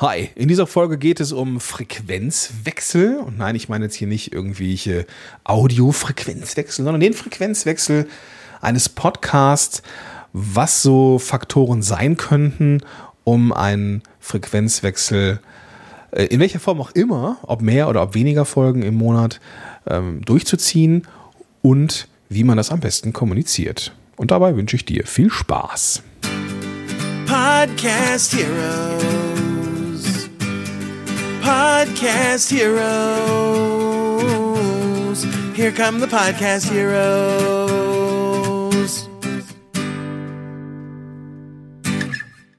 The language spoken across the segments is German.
Hi, in dieser Folge geht es um Frequenzwechsel. Und nein, ich meine jetzt hier nicht irgendwelche Audiofrequenzwechsel, sondern den Frequenzwechsel eines Podcasts, was so Faktoren sein könnten, um einen Frequenzwechsel äh, in welcher Form auch immer, ob mehr oder ob weniger Folgen im Monat ähm, durchzuziehen und wie man das am besten kommuniziert. Und dabei wünsche ich dir viel Spaß. Podcast Heroes. Podcast Heroes. Here come the Podcast Heroes.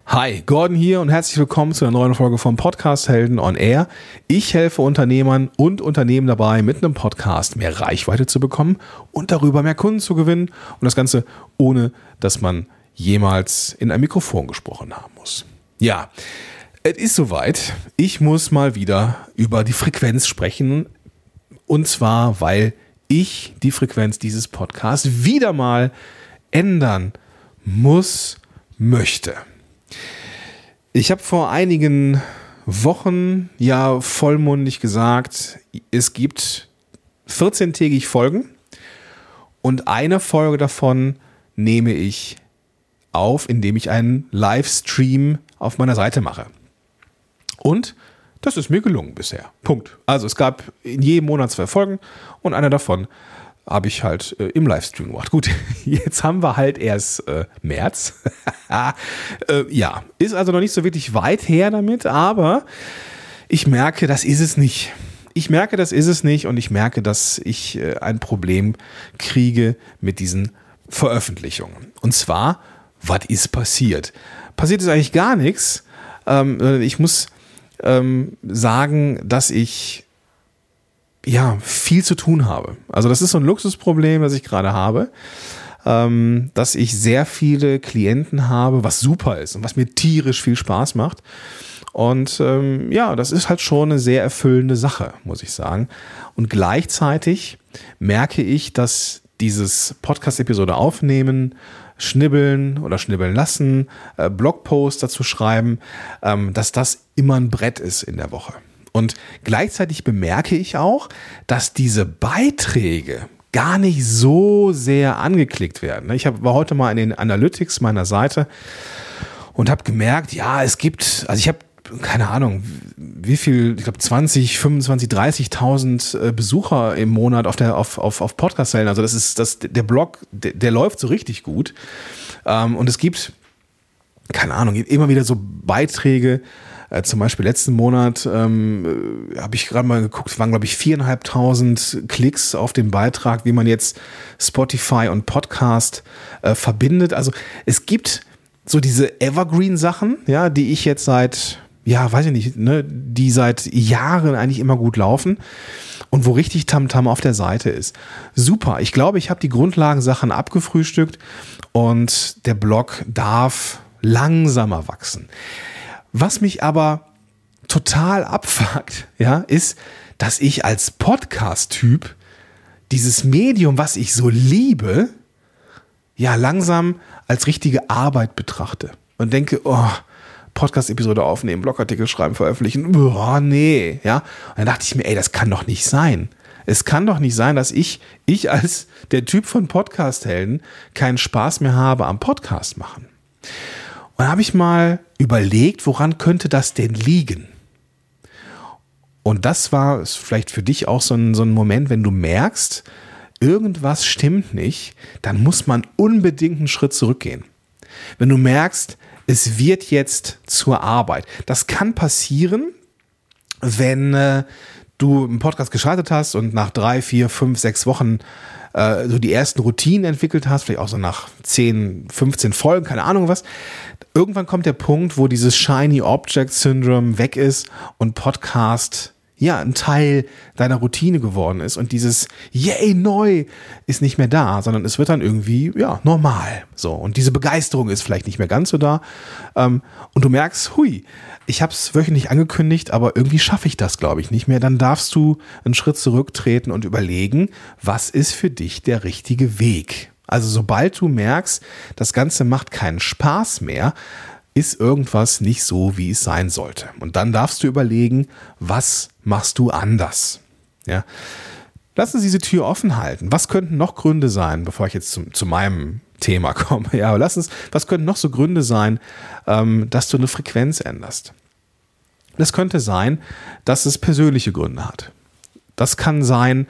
Hi, Gordon hier und herzlich willkommen zu einer neuen Folge vom Podcast Helden on Air. Ich helfe Unternehmern und Unternehmen dabei, mit einem Podcast mehr Reichweite zu bekommen und darüber mehr Kunden zu gewinnen. Und das Ganze ohne, dass man jemals in ein Mikrofon gesprochen haben muss. Ja, es ist soweit. Ich muss mal wieder über die Frequenz sprechen. Und zwar, weil ich die Frequenz dieses Podcasts wieder mal ändern muss, möchte. Ich habe vor einigen Wochen ja vollmundig gesagt, es gibt 14-tägig Folgen und eine Folge davon nehme ich auf, indem ich einen Livestream auf meiner Seite mache. Und das ist mir gelungen bisher. Punkt. Also es gab in jedem Monat zwei Folgen und einer davon habe ich halt äh, im Livestream gemacht. Gut, jetzt haben wir halt erst äh, März. äh, ja, ist also noch nicht so wirklich weit her damit, aber ich merke, das ist es nicht. Ich merke, das ist es nicht und ich merke, dass ich äh, ein Problem kriege mit diesen Veröffentlichungen. Und zwar, was ist passiert? Passiert ist eigentlich gar nichts. Ähm, ich muss ähm, sagen, dass ich ja viel zu tun habe. Also das ist so ein Luxusproblem, das ich gerade habe, ähm, dass ich sehr viele Klienten habe, was super ist und was mir tierisch viel Spaß macht. Und ähm, ja, das ist halt schon eine sehr erfüllende Sache, muss ich sagen. Und gleichzeitig merke ich, dass dieses Podcast-Episode aufnehmen, schnibbeln oder schnibbeln lassen, äh, Blogpost dazu schreiben, ähm, dass das immer ein Brett ist in der Woche. Und gleichzeitig bemerke ich auch, dass diese Beiträge gar nicht so sehr angeklickt werden. Ich war heute mal in den Analytics meiner Seite und habe gemerkt, ja, es gibt, also ich habe keine Ahnung, wie viel, ich glaube 20, 25, 30.000 Besucher im Monat auf der auf auf, auf Podcast-Wellen. Also das ist das der Blog, der, der läuft so richtig gut. Ähm, und es gibt keine Ahnung, immer wieder so Beiträge. Äh, zum Beispiel letzten Monat ähm, äh, habe ich gerade mal geguckt, waren glaube ich viereinhalbtausend Klicks auf den Beitrag, wie man jetzt Spotify und Podcast äh, verbindet. Also es gibt so diese Evergreen-Sachen, ja, die ich jetzt seit ja, weiß ich nicht, ne, die seit Jahren eigentlich immer gut laufen und wo richtig Tamtam -Tam auf der Seite ist. Super. Ich glaube, ich habe die Grundlagensachen abgefrühstückt und der Blog darf langsamer wachsen. Was mich aber total abfuckt, ja, ist, dass ich als Podcast-Typ dieses Medium, was ich so liebe, ja, langsam als richtige Arbeit betrachte und denke, oh, Podcast-Episode aufnehmen, Blogartikel schreiben, veröffentlichen. Boah, nee, ja. Und dann dachte ich mir, ey, das kann doch nicht sein. Es kann doch nicht sein, dass ich, ich als der Typ von Podcast-Helden keinen Spaß mehr habe am Podcast machen. Und habe ich mal überlegt, woran könnte das denn liegen? Und das war vielleicht für dich auch so ein, so ein Moment, wenn du merkst, irgendwas stimmt nicht, dann muss man unbedingt einen Schritt zurückgehen. Wenn du merkst, es wird jetzt zur Arbeit. Das kann passieren, wenn äh, du einen Podcast geschaltet hast und nach drei, vier, fünf, sechs Wochen äh, so die ersten Routinen entwickelt hast, vielleicht auch so nach 10, 15 Folgen, keine Ahnung was. Irgendwann kommt der Punkt, wo dieses Shiny Object Syndrome weg ist und Podcast ja, ein Teil deiner Routine geworden ist und dieses Yay, neu ist nicht mehr da, sondern es wird dann irgendwie, ja, normal. So. Und diese Begeisterung ist vielleicht nicht mehr ganz so da. Ähm, und du merkst, hui, ich habe es wöchentlich angekündigt, aber irgendwie schaffe ich das, glaube ich, nicht mehr. Dann darfst du einen Schritt zurücktreten und überlegen, was ist für dich der richtige Weg. Also sobald du merkst, das Ganze macht keinen Spaß mehr, ist irgendwas nicht so, wie es sein sollte. Und dann darfst du überlegen, was machst du anders? Ja. Lassen Sie diese Tür offen halten. Was könnten noch Gründe sein, bevor ich jetzt zu, zu meinem Thema komme? Ja, aber lass uns, was könnten noch so Gründe sein, ähm, dass du eine Frequenz änderst? Das könnte sein, dass es persönliche Gründe hat. Das kann sein,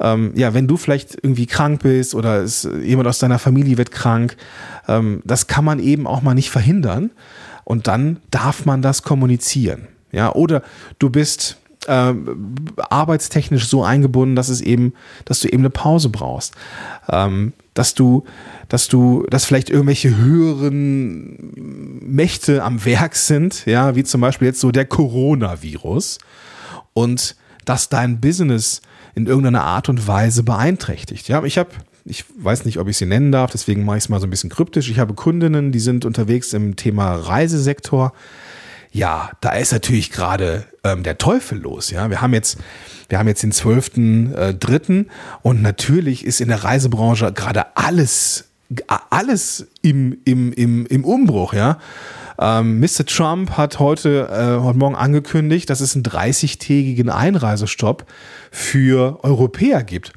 ähm, ja, wenn du vielleicht irgendwie krank bist oder es, jemand aus deiner Familie wird krank, ähm, das kann man eben auch mal nicht verhindern. Und dann darf man das kommunizieren. Ja, oder du bist äh, arbeitstechnisch so eingebunden, dass es eben, dass du eben eine Pause brauchst. Ähm, dass du, dass du, dass vielleicht irgendwelche höheren Mächte am Werk sind, ja, wie zum Beispiel jetzt so der Coronavirus und dass dein Business in irgendeiner Art und Weise beeinträchtigt. Ja, ich habe ich weiß nicht, ob ich sie nennen darf, deswegen mache ich es mal so ein bisschen kryptisch. Ich habe Kundinnen, die sind unterwegs im Thema Reisesektor ja, da ist natürlich gerade ähm, der Teufel los. Ja, wir haben jetzt, wir haben jetzt den 12.3. Äh, und natürlich ist in der Reisebranche gerade alles, alles im, im, im, im Umbruch. Ja, ähm, Mr. Trump hat heute, äh, heute Morgen angekündigt, dass es einen 30-tägigen Einreisestopp für Europäer gibt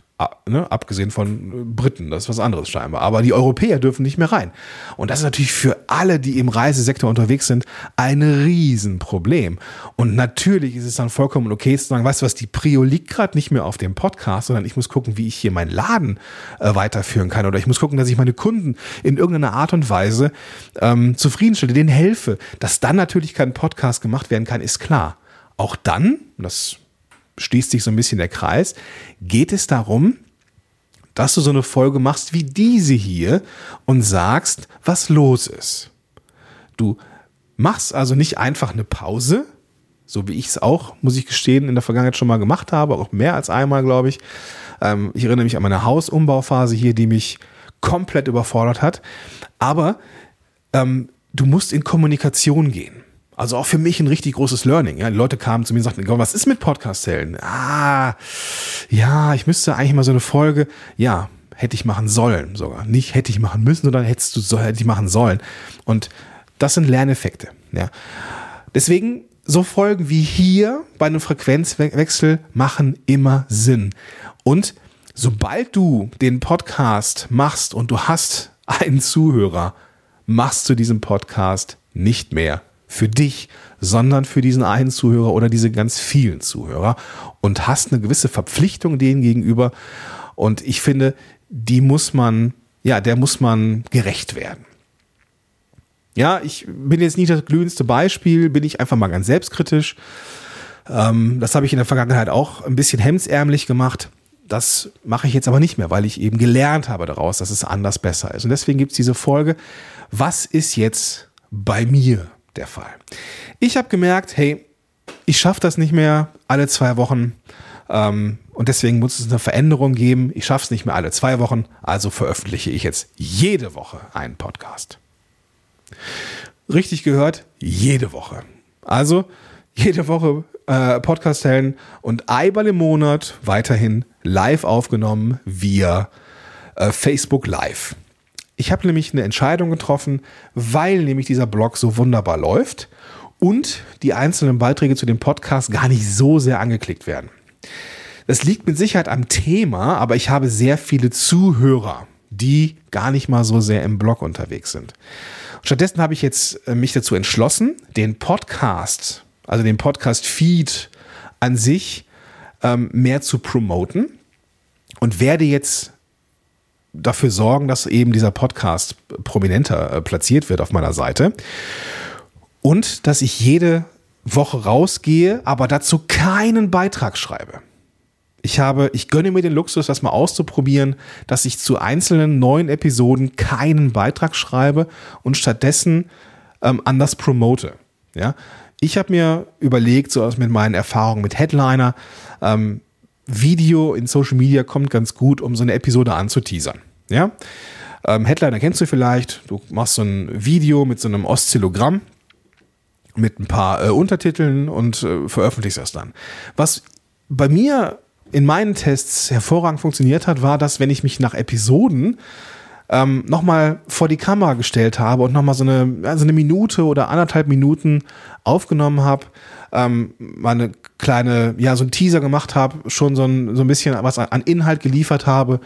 ne, abgesehen von Briten, das ist was anderes scheinbar. Aber die Europäer dürfen nicht mehr rein. Und das ist natürlich für alle, die im Reisesektor unterwegs sind, ein Riesenproblem. Und natürlich ist es dann vollkommen okay zu sagen, weißt du was, die Prio liegt gerade nicht mehr auf dem Podcast, sondern ich muss gucken, wie ich hier meinen Laden äh, weiterführen kann. Oder ich muss gucken, dass ich meine Kunden in irgendeiner Art und Weise ähm, zufriedenstelle, denen helfe. Dass dann natürlich kein Podcast gemacht werden kann, ist klar. Auch dann, das schließt sich so ein bisschen der Kreis, geht es darum, dass du so eine Folge machst wie diese hier und sagst, was los ist. Du machst also nicht einfach eine Pause, so wie ich es auch, muss ich gestehen, in der Vergangenheit schon mal gemacht habe, auch mehr als einmal, glaube ich. Ähm, ich erinnere mich an meine Hausumbauphase hier, die mich komplett überfordert hat. Aber ähm, du musst in Kommunikation gehen. Also auch für mich ein richtig großes Learning. Ja, die Leute kamen zu mir und sagten, was ist mit Podcast-Helden? Ah, ja, ich müsste eigentlich mal so eine Folge, ja, hätte ich machen sollen sogar. Nicht hätte ich machen müssen, sondern hättest du so, hätte ich machen sollen. Und das sind Lerneffekte. Ja. Deswegen, so Folgen wie hier bei einem Frequenzwechsel machen immer Sinn. Und sobald du den Podcast machst und du hast einen Zuhörer, machst du diesen Podcast nicht mehr für dich, sondern für diesen einen Zuhörer oder diese ganz vielen Zuhörer und hast eine gewisse Verpflichtung denen gegenüber. Und ich finde, die muss man, ja, der muss man gerecht werden. Ja, ich bin jetzt nicht das glühendste Beispiel, bin ich einfach mal ganz selbstkritisch. Ähm, das habe ich in der Vergangenheit auch ein bisschen hemdsärmlich gemacht. Das mache ich jetzt aber nicht mehr, weil ich eben gelernt habe daraus, dass es anders besser ist. Und deswegen gibt es diese Folge. Was ist jetzt bei mir? Der Fall. Ich habe gemerkt, hey, ich schaffe das nicht mehr alle zwei Wochen ähm, und deswegen muss es eine Veränderung geben. Ich schaffe es nicht mehr alle zwei Wochen, also veröffentliche ich jetzt jede Woche einen Podcast. Richtig gehört, jede Woche. Also jede Woche äh, Podcast hellen und einmal im Monat weiterhin live aufgenommen via äh, Facebook Live. Ich habe nämlich eine Entscheidung getroffen, weil nämlich dieser Blog so wunderbar läuft und die einzelnen Beiträge zu dem Podcast gar nicht so sehr angeklickt werden. Das liegt mit Sicherheit am Thema, aber ich habe sehr viele Zuhörer, die gar nicht mal so sehr im Blog unterwegs sind. Stattdessen habe ich jetzt äh, mich dazu entschlossen, den Podcast, also den Podcast-Feed an sich ähm, mehr zu promoten und werde jetzt dafür sorgen, dass eben dieser Podcast prominenter äh, platziert wird auf meiner Seite. Und dass ich jede Woche rausgehe, aber dazu keinen Beitrag schreibe. Ich habe, ich gönne mir den Luxus, das mal auszuprobieren, dass ich zu einzelnen neuen Episoden keinen Beitrag schreibe und stattdessen ähm, anders promote. Ja, ich habe mir überlegt, so aus mit meinen Erfahrungen mit Headliner, ähm, Video in Social Media kommt ganz gut, um so eine Episode anzuteasern. Ja? Ähm, Headliner kennst du vielleicht. Du machst so ein Video mit so einem Oszillogramm mit ein paar äh, Untertiteln und äh, veröffentlichst das dann. Was bei mir in meinen Tests hervorragend funktioniert hat, war, dass wenn ich mich nach Episoden ähm, nochmal vor die Kamera gestellt habe und nochmal so eine, also eine Minute oder anderthalb Minuten aufgenommen habe, ähm, mal eine kleine, ja, so ein Teaser gemacht habe, schon so ein, so ein bisschen was an Inhalt geliefert habe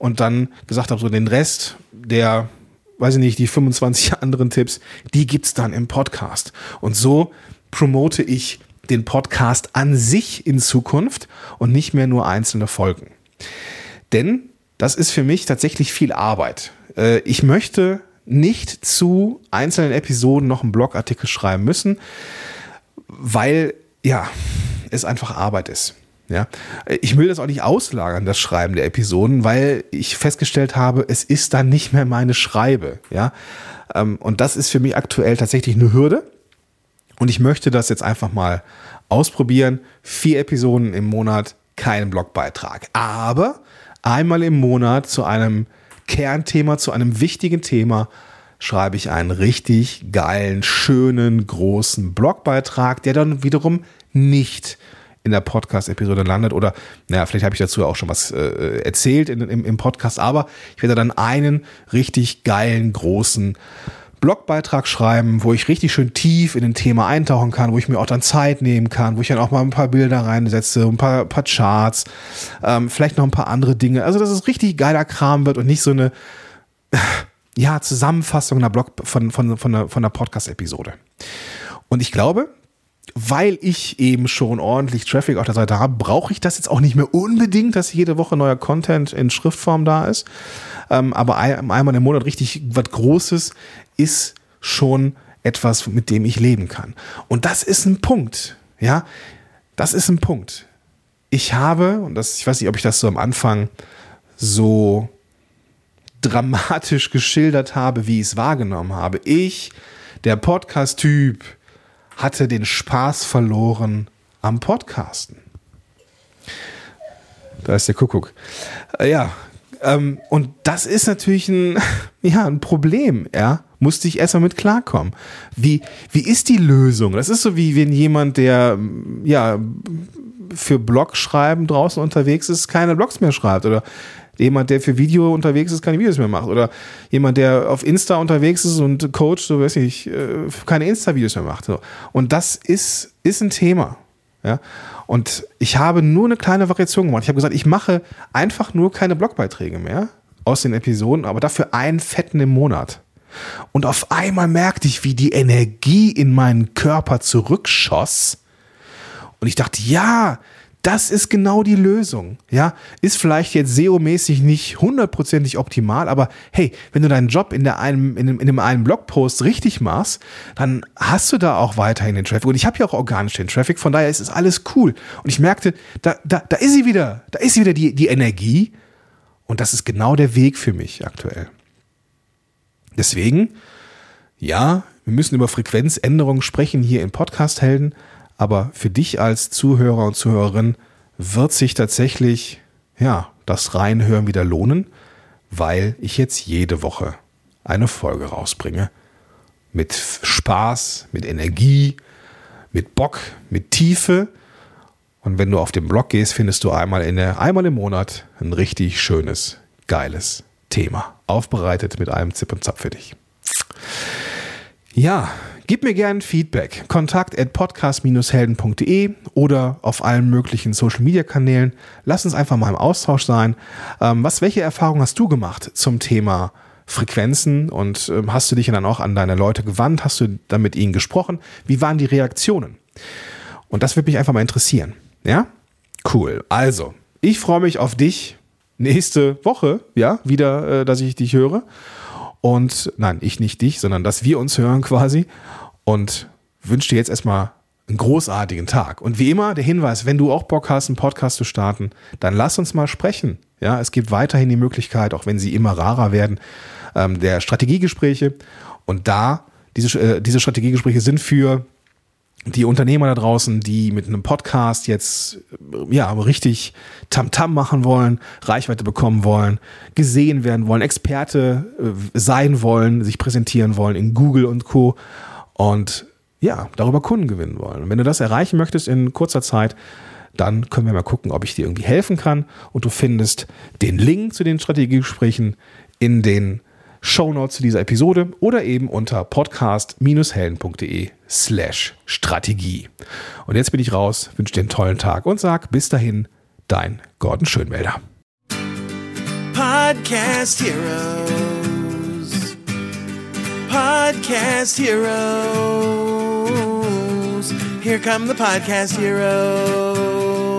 und dann gesagt habe, so den Rest der, weiß ich nicht, die 25 anderen Tipps, die gibt's dann im Podcast. Und so promote ich den Podcast an sich in Zukunft und nicht mehr nur einzelne Folgen. Denn das ist für mich tatsächlich viel Arbeit. Äh, ich möchte nicht zu einzelnen Episoden noch einen Blogartikel schreiben müssen, weil ja, es einfach Arbeit ist. Ja, ich will das auch nicht auslagern, das Schreiben der Episoden, weil ich festgestellt habe, es ist dann nicht mehr meine Schreibe. Ja, ähm, und das ist für mich aktuell tatsächlich eine Hürde. Und ich möchte das jetzt einfach mal ausprobieren. Vier Episoden im Monat, kein Blogbeitrag. Aber einmal im Monat zu einem Kernthema, zu einem wichtigen Thema schreibe ich einen richtig geilen, schönen, großen Blogbeitrag, der dann wiederum nicht in der Podcast-Episode landet oder, naja, vielleicht habe ich dazu auch schon was äh, erzählt in, im, im Podcast, aber ich werde dann einen richtig geilen, großen Blogbeitrag schreiben, wo ich richtig schön tief in ein Thema eintauchen kann, wo ich mir auch dann Zeit nehmen kann, wo ich dann auch mal ein paar Bilder reinsetze, ein paar, paar Charts, ähm, vielleicht noch ein paar andere Dinge. Also, dass es richtig geiler Kram wird und nicht so eine ja, Zusammenfassung einer Blog von, von, von von einer Podcast-Episode. Und ich glaube, weil ich eben schon ordentlich Traffic auf der Seite habe, brauche ich das jetzt auch nicht mehr unbedingt, dass jede Woche neuer Content in Schriftform da ist. Ähm, aber einmal im Monat richtig was Großes ist schon etwas, mit dem ich leben kann. Und das ist ein Punkt. Ja, das ist ein Punkt. Ich habe, und das, ich weiß nicht, ob ich das so am Anfang so dramatisch geschildert habe, wie ich es wahrgenommen habe. Ich, der Podcast-Typ, hatte den Spaß verloren am Podcasten. Da ist der Kuckuck. Äh, ja, ähm, und das ist natürlich ein, ja, ein Problem, ja. Musste ich erstmal mit klarkommen. Wie, wie ist die Lösung? Das ist so wie wenn jemand, der, ja, für Blogschreiben draußen unterwegs ist, keine Blogs mehr schreibt oder jemand, der für Video unterwegs ist, keine Videos mehr macht. Oder jemand, der auf Insta unterwegs ist und Coach, so weiß ich, äh, keine Insta-Videos mehr macht. Und das ist, ist ein Thema. Ja. Und ich habe nur eine kleine Variation gemacht. Ich habe gesagt, ich mache einfach nur keine Blogbeiträge mehr aus den Episoden, aber dafür einen fetten im Monat. Und auf einmal merkte ich, wie die Energie in meinen Körper zurückschoss. Und ich dachte, ja, das ist genau die Lösung. Ja, ist vielleicht jetzt SEO-mäßig nicht hundertprozentig optimal, aber hey, wenn du deinen Job in, der einem, in, dem, in dem einen Blogpost richtig machst, dann hast du da auch weiterhin den Traffic. Und ich habe ja auch organisch den Traffic, von daher ist es alles cool. Und ich merkte, da, da, da ist sie wieder, da ist sie wieder die, die Energie. Und das ist genau der Weg für mich aktuell. Deswegen, ja, wir müssen über Frequenzänderungen sprechen hier in Podcast-Helden, aber für dich als Zuhörer und Zuhörerin wird sich tatsächlich, ja, das Reinhören wieder lohnen, weil ich jetzt jede Woche eine Folge rausbringe. Mit Spaß, mit Energie, mit Bock, mit Tiefe. Und wenn du auf den Blog gehst, findest du einmal, in der, einmal im Monat ein richtig schönes, geiles Thema. Aufbereitet mit einem Zip und Zap für dich. Ja, Gib mir gerne Feedback. Kontakt at podcast-helden.de oder auf allen möglichen Social Media Kanälen. Lass uns einfach mal im Austausch sein. Ähm, was, welche Erfahrungen hast du gemacht zum Thema Frequenzen und ähm, hast du dich dann auch an deine Leute gewandt? Hast du dann mit ihnen gesprochen? Wie waren die Reaktionen? Und das würde mich einfach mal interessieren. Ja? Cool. Also, ich freue mich auf dich nächste Woche, ja, wieder, äh, dass ich dich höre. Und nein, ich nicht dich, sondern dass wir uns hören quasi und wünsche dir jetzt erstmal einen großartigen Tag. Und wie immer der Hinweis, wenn du auch Bock hast, einen Podcast zu starten, dann lass uns mal sprechen. Ja, es gibt weiterhin die Möglichkeit, auch wenn sie immer rarer werden, ähm, der Strategiegespräche. Und da, diese, äh, diese Strategiegespräche sind für die Unternehmer da draußen, die mit einem Podcast jetzt ja richtig Tamtam -Tam machen wollen, Reichweite bekommen wollen, gesehen werden wollen, Experte äh, sein wollen, sich präsentieren wollen in Google und Co und ja, darüber Kunden gewinnen wollen. Und wenn du das erreichen möchtest in kurzer Zeit, dann können wir mal gucken, ob ich dir irgendwie helfen kann. Und du findest den Link zu den Strategiegesprächen in den Shownotes zu dieser Episode oder eben unter podcast-helden.de slash Strategie. Und jetzt bin ich raus, wünsche dir einen tollen Tag und sag bis dahin, dein Gordon Schönmelder. Podcast Heroes. Podcast Heroes. Here come the Podcast Heroes.